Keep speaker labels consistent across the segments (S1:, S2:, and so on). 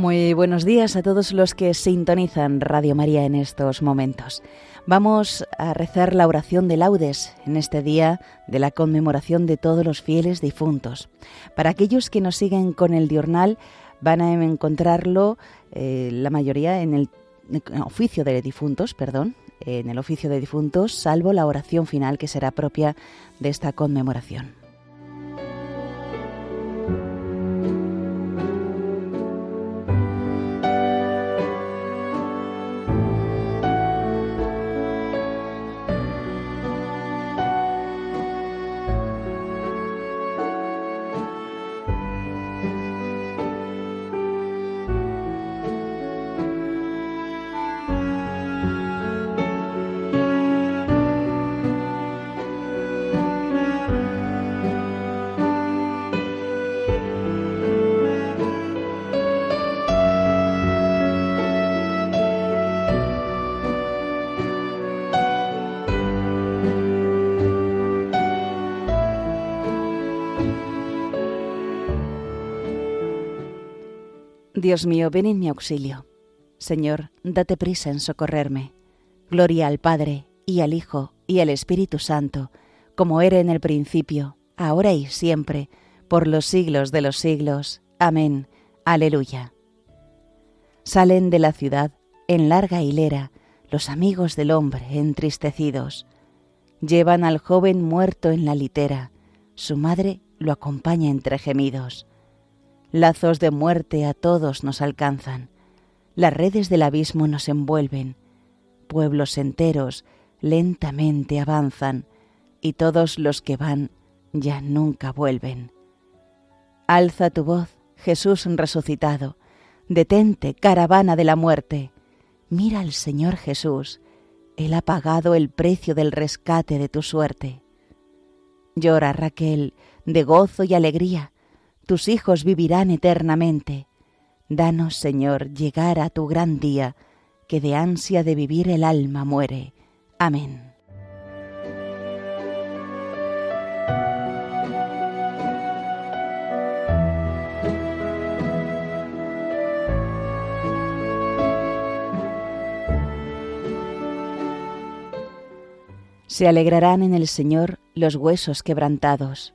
S1: Muy buenos días a todos los que sintonizan Radio María en estos momentos. Vamos a rezar la oración de laudes en este día de la conmemoración de todos los fieles difuntos. Para aquellos que nos siguen con el diurnal, van a encontrarlo eh, la mayoría en el oficio de difuntos, perdón, en el oficio de difuntos, salvo la oración final que será propia de esta conmemoración. Dios mío, ven en mi auxilio. Señor, date prisa en socorrerme. Gloria al Padre, y al Hijo, y al Espíritu Santo, como era en el principio, ahora y siempre, por los siglos de los siglos. Amén. Aleluya. Salen de la ciudad, en larga hilera, los amigos del hombre entristecidos. Llevan al joven muerto en la litera, su madre lo acompaña entre gemidos. Lazos de muerte a todos nos alcanzan, las redes del abismo nos envuelven, pueblos enteros lentamente avanzan, y todos los que van ya nunca vuelven. Alza tu voz, Jesús resucitado, detente, caravana de la muerte, mira al Señor Jesús, Él ha pagado el precio del rescate de tu suerte. Llora Raquel, de gozo y alegría, tus hijos vivirán eternamente. Danos, Señor, llegar a tu gran día, que de ansia de vivir el alma muere. Amén. Se alegrarán en el Señor los huesos quebrantados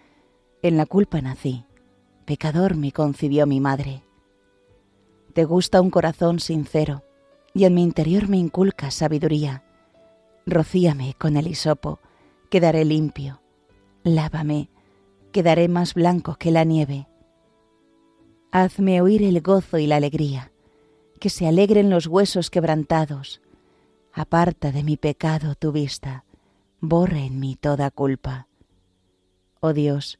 S1: en la culpa nací, pecador me concibió mi madre. Te gusta un corazón sincero, y en mi interior me inculca sabiduría. Rocíame con el hisopo, quedaré limpio. Lávame, quedaré más blanco que la nieve. Hazme oír el gozo y la alegría, que se alegren los huesos quebrantados. Aparta de mi pecado tu vista, borra en mí toda culpa. Oh Dios,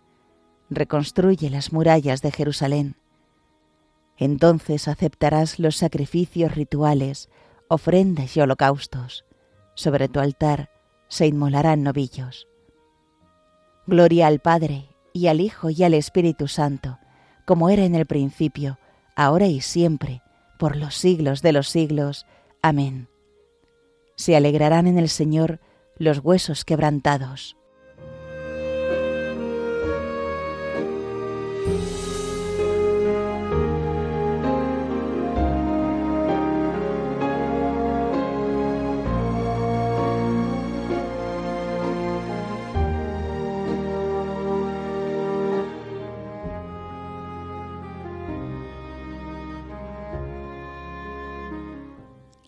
S1: reconstruye las murallas de Jerusalén. Entonces aceptarás los sacrificios rituales, ofrendas y holocaustos. Sobre tu altar se inmolarán novillos. Gloria al Padre, y al Hijo, y al Espíritu Santo, como era en el principio, ahora y siempre, por los siglos de los siglos. Amén. Se alegrarán en el Señor los huesos quebrantados.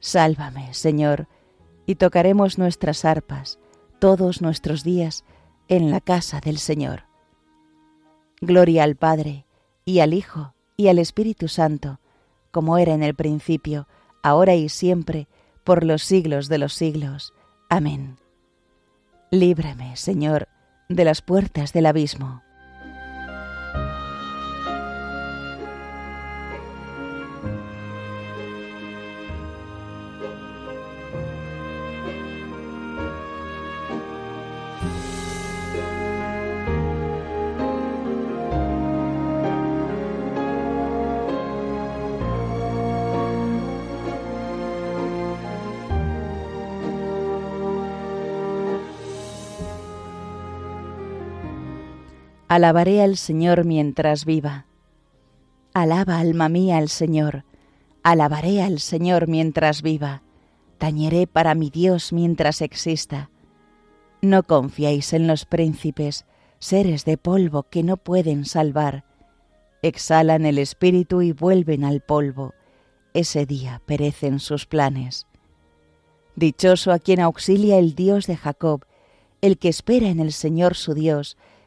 S1: Sálvame, Señor, y tocaremos nuestras arpas todos nuestros días en la casa del Señor. Gloria al Padre, y al Hijo, y al Espíritu Santo, como era en el principio, ahora y siempre, por los siglos de los siglos. Amén. Líbrame, Señor, de las puertas del abismo. Alabaré al Señor mientras viva. Alaba, alma mía, al Señor. Alabaré al Señor mientras viva. Tañeré para mi Dios mientras exista. No confiéis en los príncipes, seres de polvo que no pueden salvar. Exhalan el espíritu y vuelven al polvo. Ese día perecen sus planes. Dichoso a quien auxilia el Dios de Jacob, el que espera en el Señor su Dios,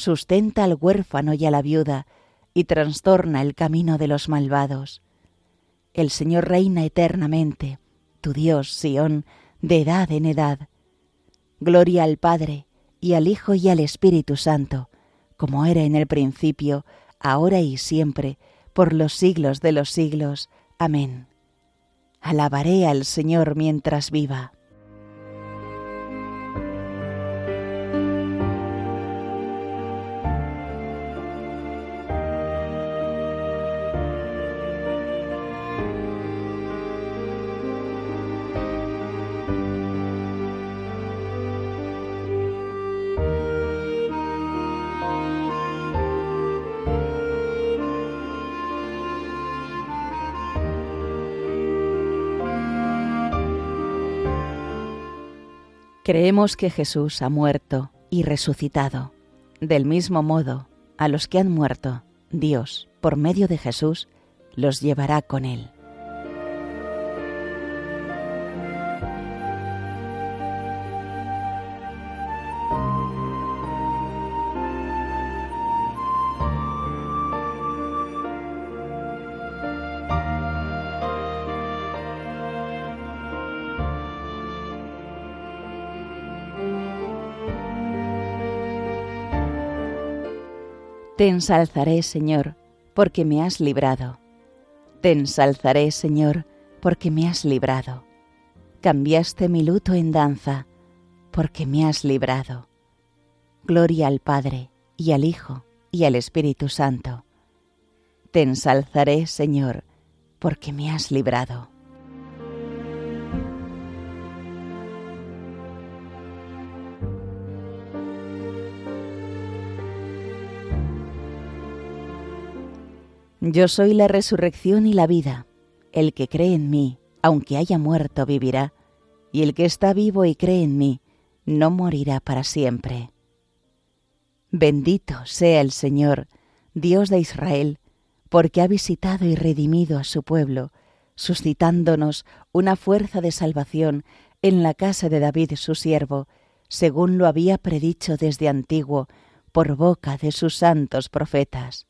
S1: sustenta al huérfano y a la viuda, y trastorna el camino de los malvados. El Señor reina eternamente, tu Dios, Sión, de edad en edad. Gloria al Padre, y al Hijo y al Espíritu Santo, como era en el principio, ahora y siempre, por los siglos de los siglos. Amén. Alabaré al Señor mientras viva. Creemos que Jesús ha muerto y resucitado. Del mismo modo, a los que han muerto, Dios, por medio de Jesús, los llevará con él. Te ensalzaré, Señor, porque me has librado. Te ensalzaré, Señor, porque me has librado. Cambiaste mi luto en danza, porque me has librado. Gloria al Padre, y al Hijo, y al Espíritu Santo. Te ensalzaré, Señor, porque me has librado. Yo soy la resurrección y la vida. El que cree en mí, aunque haya muerto, vivirá, y el que está vivo y cree en mí, no morirá para siempre. Bendito sea el Señor, Dios de Israel, porque ha visitado y redimido a su pueblo, suscitándonos una fuerza de salvación en la casa de David su siervo, según lo había predicho desde antiguo por boca de sus santos profetas.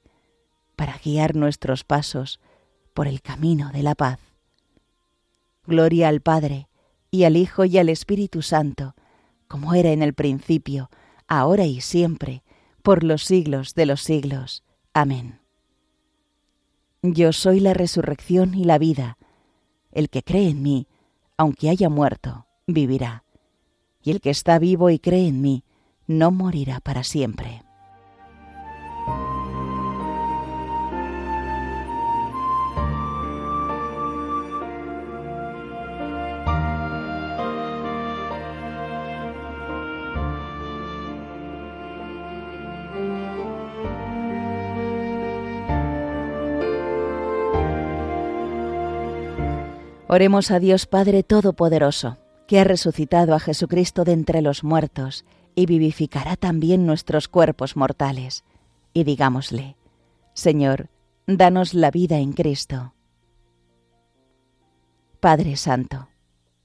S1: para guiar nuestros pasos por el camino de la paz. Gloria al Padre, y al Hijo y al Espíritu Santo, como era en el principio, ahora y siempre, por los siglos de los siglos. Amén. Yo soy la resurrección y la vida. El que cree en mí, aunque haya muerto, vivirá. Y el que está vivo y cree en mí, no morirá para siempre. Oremos a Dios Padre Todopoderoso, que ha resucitado a Jesucristo de entre los muertos y vivificará también nuestros cuerpos mortales. Y digámosle, Señor, danos la vida en Cristo. Padre Santo,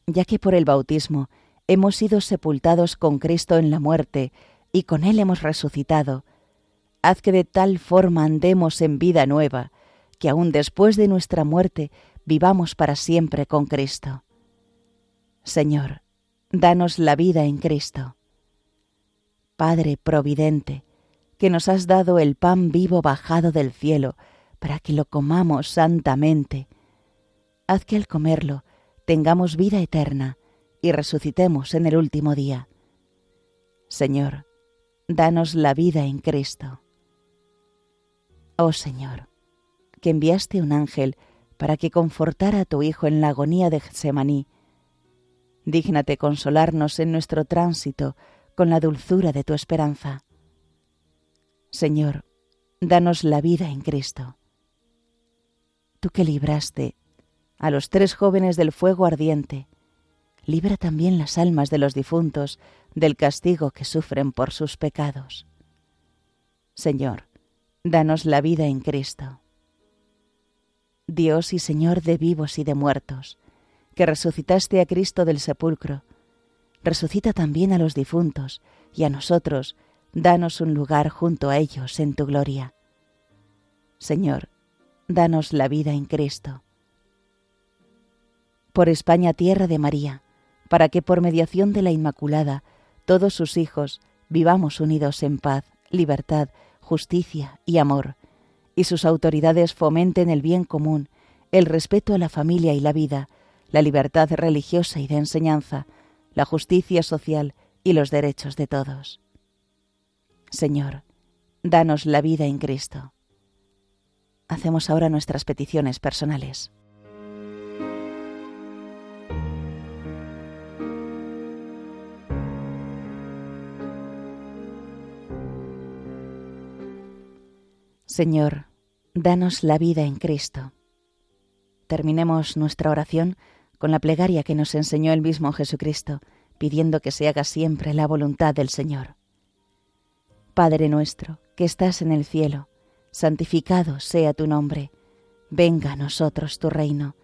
S1: ya que por el bautismo hemos sido sepultados con Cristo en la muerte y con Él hemos resucitado, haz que de tal forma andemos en vida nueva, que aun después de nuestra muerte vivamos para siempre con Cristo. Señor, danos la vida en Cristo. Padre Providente, que nos has dado el pan vivo bajado del cielo para que lo comamos santamente, haz que al comerlo tengamos vida eterna y resucitemos en el último día. Señor, danos la vida en Cristo. Oh Señor, que enviaste un ángel para que confortara a tu Hijo en la agonía de Getsemaní. Dígnate consolarnos en nuestro tránsito con la dulzura de tu esperanza. Señor, danos la vida en Cristo. Tú que libraste a los tres jóvenes del fuego ardiente, libra también las almas de los difuntos del castigo que sufren por sus pecados. Señor, danos la vida en Cristo. Dios y Señor de vivos y de muertos, que resucitaste a Cristo del sepulcro, resucita también a los difuntos, y a nosotros, danos un lugar junto a ellos en tu gloria. Señor, danos la vida en Cristo. Por España, tierra de María, para que por mediación de la Inmaculada, todos sus hijos vivamos unidos en paz, libertad, justicia y amor, y sus autoridades fomenten el bien común, el respeto a la familia y la vida, la libertad religiosa y de enseñanza, la justicia social y los derechos de todos. Señor, danos la vida en Cristo. hacemos ahora nuestras peticiones personales. Señor, danos la vida en Cristo. Terminemos nuestra oración con la plegaria que nos enseñó el mismo Jesucristo, pidiendo que se haga siempre la voluntad del Señor. Padre nuestro, que estás en el cielo, santificado sea tu nombre, venga a nosotros tu reino,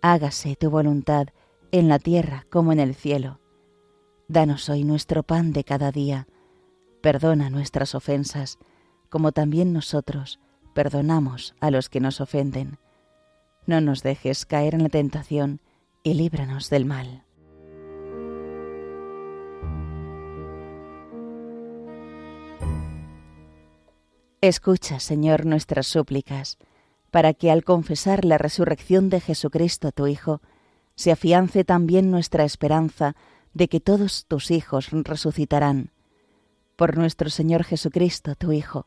S1: hágase tu voluntad en la tierra como en el cielo. Danos hoy nuestro pan de cada día, perdona nuestras ofensas, como también nosotros perdonamos a los que nos ofenden. No nos dejes caer en la tentación y líbranos del mal. Escucha, Señor, nuestras súplicas, para que al confesar la resurrección de Jesucristo, tu Hijo, se afiance también nuestra esperanza de que todos tus hijos resucitarán. Por nuestro Señor Jesucristo, tu Hijo,